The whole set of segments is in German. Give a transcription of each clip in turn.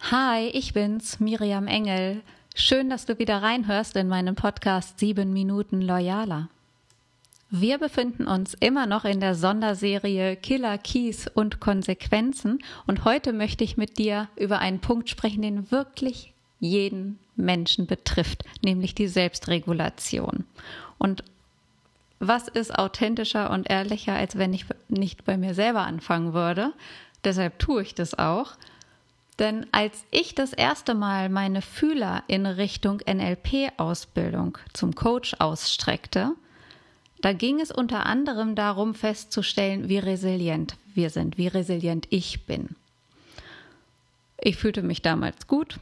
Hi, ich bin's, Miriam Engel. Schön, dass du wieder reinhörst in meinen Podcast 7 Minuten Loyaler. Wir befinden uns immer noch in der Sonderserie Killer Keys und Konsequenzen und heute möchte ich mit dir über einen Punkt sprechen, den wirklich jeden Menschen betrifft, nämlich die Selbstregulation. Und was ist authentischer und ehrlicher, als wenn ich nicht bei mir selber anfangen würde? Deshalb tue ich das auch. Denn als ich das erste Mal meine Fühler in Richtung NLP-Ausbildung zum Coach ausstreckte, da ging es unter anderem darum festzustellen, wie resilient wir sind, wie resilient ich bin. Ich fühlte mich damals gut.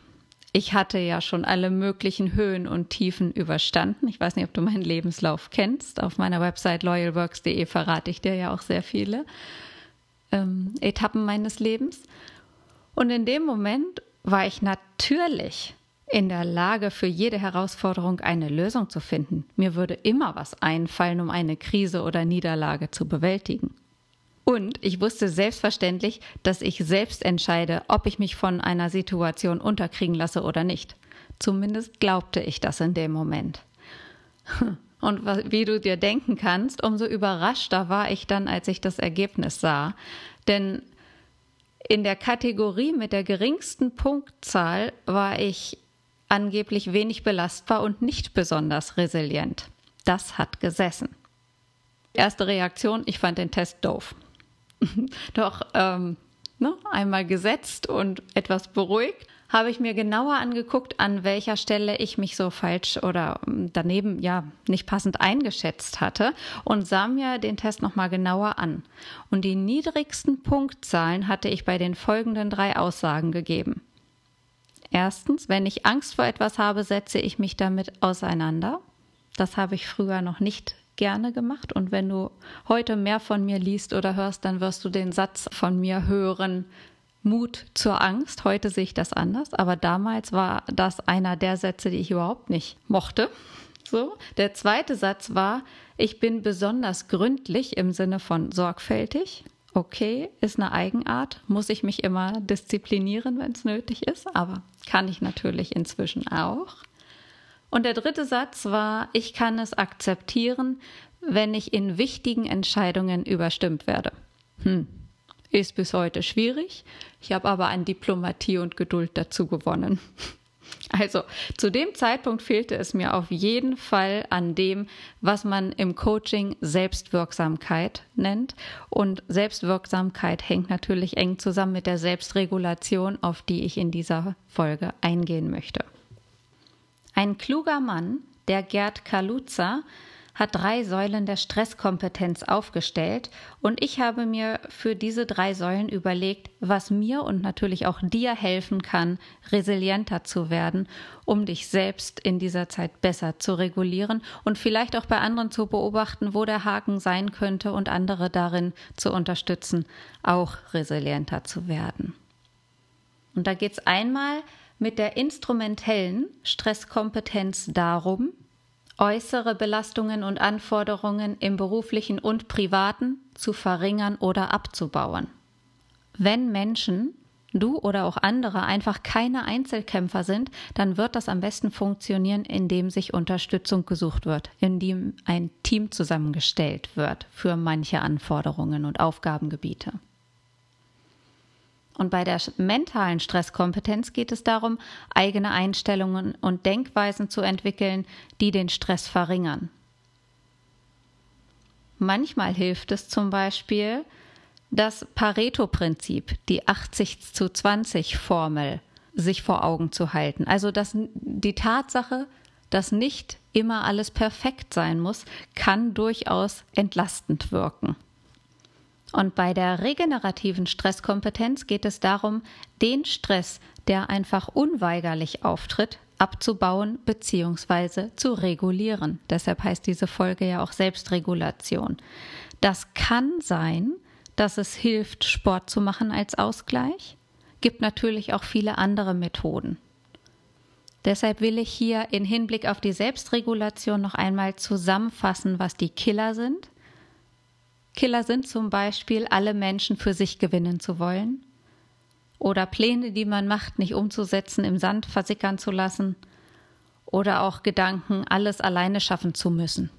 Ich hatte ja schon alle möglichen Höhen und Tiefen überstanden. Ich weiß nicht, ob du meinen Lebenslauf kennst. Auf meiner Website loyalworks.de verrate ich dir ja auch sehr viele ähm, Etappen meines Lebens. Und in dem Moment war ich natürlich in der Lage, für jede Herausforderung eine Lösung zu finden. Mir würde immer was einfallen, um eine Krise oder Niederlage zu bewältigen. Und ich wusste selbstverständlich, dass ich selbst entscheide, ob ich mich von einer Situation unterkriegen lasse oder nicht. Zumindest glaubte ich das in dem Moment. Und wie du dir denken kannst, umso überraschter war ich dann, als ich das Ergebnis sah. Denn in der Kategorie mit der geringsten Punktzahl war ich angeblich wenig belastbar und nicht besonders resilient. Das hat gesessen. Erste Reaktion, ich fand den Test doof. Doch ähm, ne, einmal gesetzt und etwas beruhigt habe ich mir genauer angeguckt, an welcher Stelle ich mich so falsch oder daneben ja nicht passend eingeschätzt hatte und sah mir den Test nochmal genauer an. Und die niedrigsten Punktzahlen hatte ich bei den folgenden drei Aussagen gegeben. Erstens, wenn ich Angst vor etwas habe, setze ich mich damit auseinander. Das habe ich früher noch nicht gerne gemacht. Und wenn du heute mehr von mir liest oder hörst, dann wirst du den Satz von mir hören, Mut zur Angst. Heute sehe ich das anders, aber damals war das einer der Sätze, die ich überhaupt nicht mochte. So. Der zweite Satz war, ich bin besonders gründlich im Sinne von sorgfältig. Okay, ist eine Eigenart, muss ich mich immer disziplinieren, wenn es nötig ist, aber kann ich natürlich inzwischen auch. Und der dritte Satz war, ich kann es akzeptieren, wenn ich in wichtigen Entscheidungen überstimmt werde. Hm, ist bis heute schwierig. Ich habe aber an Diplomatie und Geduld dazu gewonnen. Also zu dem Zeitpunkt fehlte es mir auf jeden Fall an dem, was man im Coaching Selbstwirksamkeit nennt. Und Selbstwirksamkeit hängt natürlich eng zusammen mit der Selbstregulation, auf die ich in dieser Folge eingehen möchte. Ein kluger Mann, der Gerd Kaluza, hat drei Säulen der Stresskompetenz aufgestellt und ich habe mir für diese drei Säulen überlegt, was mir und natürlich auch dir helfen kann, resilienter zu werden, um dich selbst in dieser Zeit besser zu regulieren und vielleicht auch bei anderen zu beobachten, wo der Haken sein könnte und andere darin zu unterstützen, auch resilienter zu werden. Und da geht es einmal mit der instrumentellen Stresskompetenz darum, äußere Belastungen und Anforderungen im beruflichen und privaten zu verringern oder abzubauen. Wenn Menschen, du oder auch andere, einfach keine Einzelkämpfer sind, dann wird das am besten funktionieren, indem sich Unterstützung gesucht wird, indem ein Team zusammengestellt wird für manche Anforderungen und Aufgabengebiete. Und bei der mentalen Stresskompetenz geht es darum, eigene Einstellungen und Denkweisen zu entwickeln, die den Stress verringern. Manchmal hilft es zum Beispiel, das Pareto-Prinzip, die 80 zu 20 Formel, sich vor Augen zu halten. Also dass die Tatsache, dass nicht immer alles perfekt sein muss, kann durchaus entlastend wirken. Und bei der regenerativen Stresskompetenz geht es darum, den Stress, der einfach unweigerlich auftritt, abzubauen bzw. zu regulieren. Deshalb heißt diese Folge ja auch Selbstregulation. Das kann sein, dass es hilft, Sport zu machen als Ausgleich. Gibt natürlich auch viele andere Methoden. Deshalb will ich hier in Hinblick auf die Selbstregulation noch einmal zusammenfassen, was die Killer sind Killer sind zum Beispiel, alle Menschen für sich gewinnen zu wollen, oder Pläne, die man macht, nicht umzusetzen, im Sand versickern zu lassen oder auch Gedanken, alles alleine schaffen zu müssen.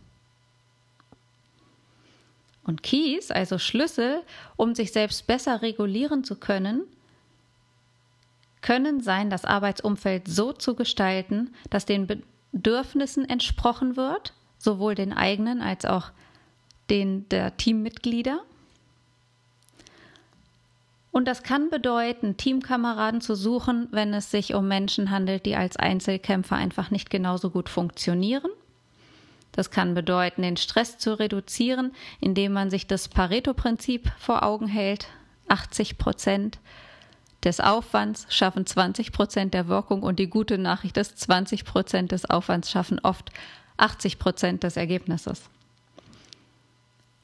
Und Keys, also Schlüssel, um sich selbst besser regulieren zu können, können sein, das Arbeitsumfeld so zu gestalten, dass den Bedürfnissen entsprochen wird, sowohl den eigenen als auch den der Teammitglieder. Und das kann bedeuten, Teamkameraden zu suchen, wenn es sich um Menschen handelt, die als Einzelkämpfer einfach nicht genauso gut funktionieren. Das kann bedeuten, den Stress zu reduzieren, indem man sich das Pareto-Prinzip vor Augen hält. 80 Prozent des Aufwands schaffen 20 Prozent der Wirkung und die gute Nachricht ist, 20 Prozent des Aufwands schaffen oft 80 Prozent des Ergebnisses.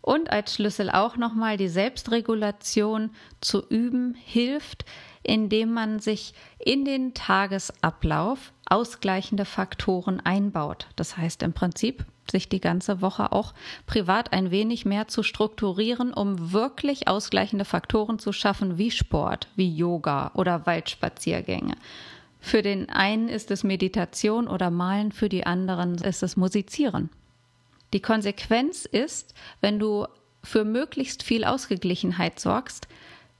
Und als Schlüssel auch nochmal die Selbstregulation zu üben hilft, indem man sich in den Tagesablauf ausgleichende Faktoren einbaut. Das heißt im Prinzip, sich die ganze Woche auch privat ein wenig mehr zu strukturieren, um wirklich ausgleichende Faktoren zu schaffen, wie Sport, wie Yoga oder Waldspaziergänge. Für den einen ist es Meditation oder Malen, für die anderen ist es Musizieren. Die Konsequenz ist, wenn du für möglichst viel Ausgeglichenheit sorgst,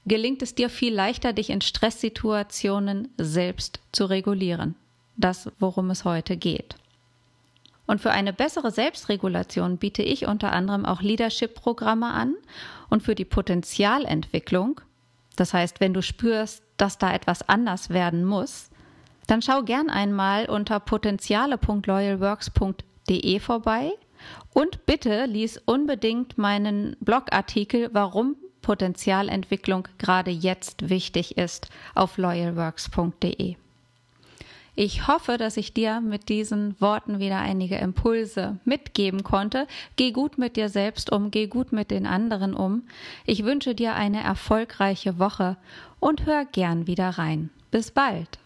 gelingt es dir viel leichter, dich in Stresssituationen selbst zu regulieren. Das, worum es heute geht. Und für eine bessere Selbstregulation biete ich unter anderem auch Leadership-Programme an und für die Potenzialentwicklung. Das heißt, wenn du spürst, dass da etwas anders werden muss, dann schau gern einmal unter potenziale.loyalworks.de vorbei und bitte lies unbedingt meinen Blogartikel, warum Potenzialentwicklung gerade jetzt wichtig ist, auf loyalworks.de. Ich hoffe, dass ich dir mit diesen Worten wieder einige Impulse mitgeben konnte. Geh gut mit dir selbst um, geh gut mit den anderen um. Ich wünsche dir eine erfolgreiche Woche und hör gern wieder rein. Bis bald.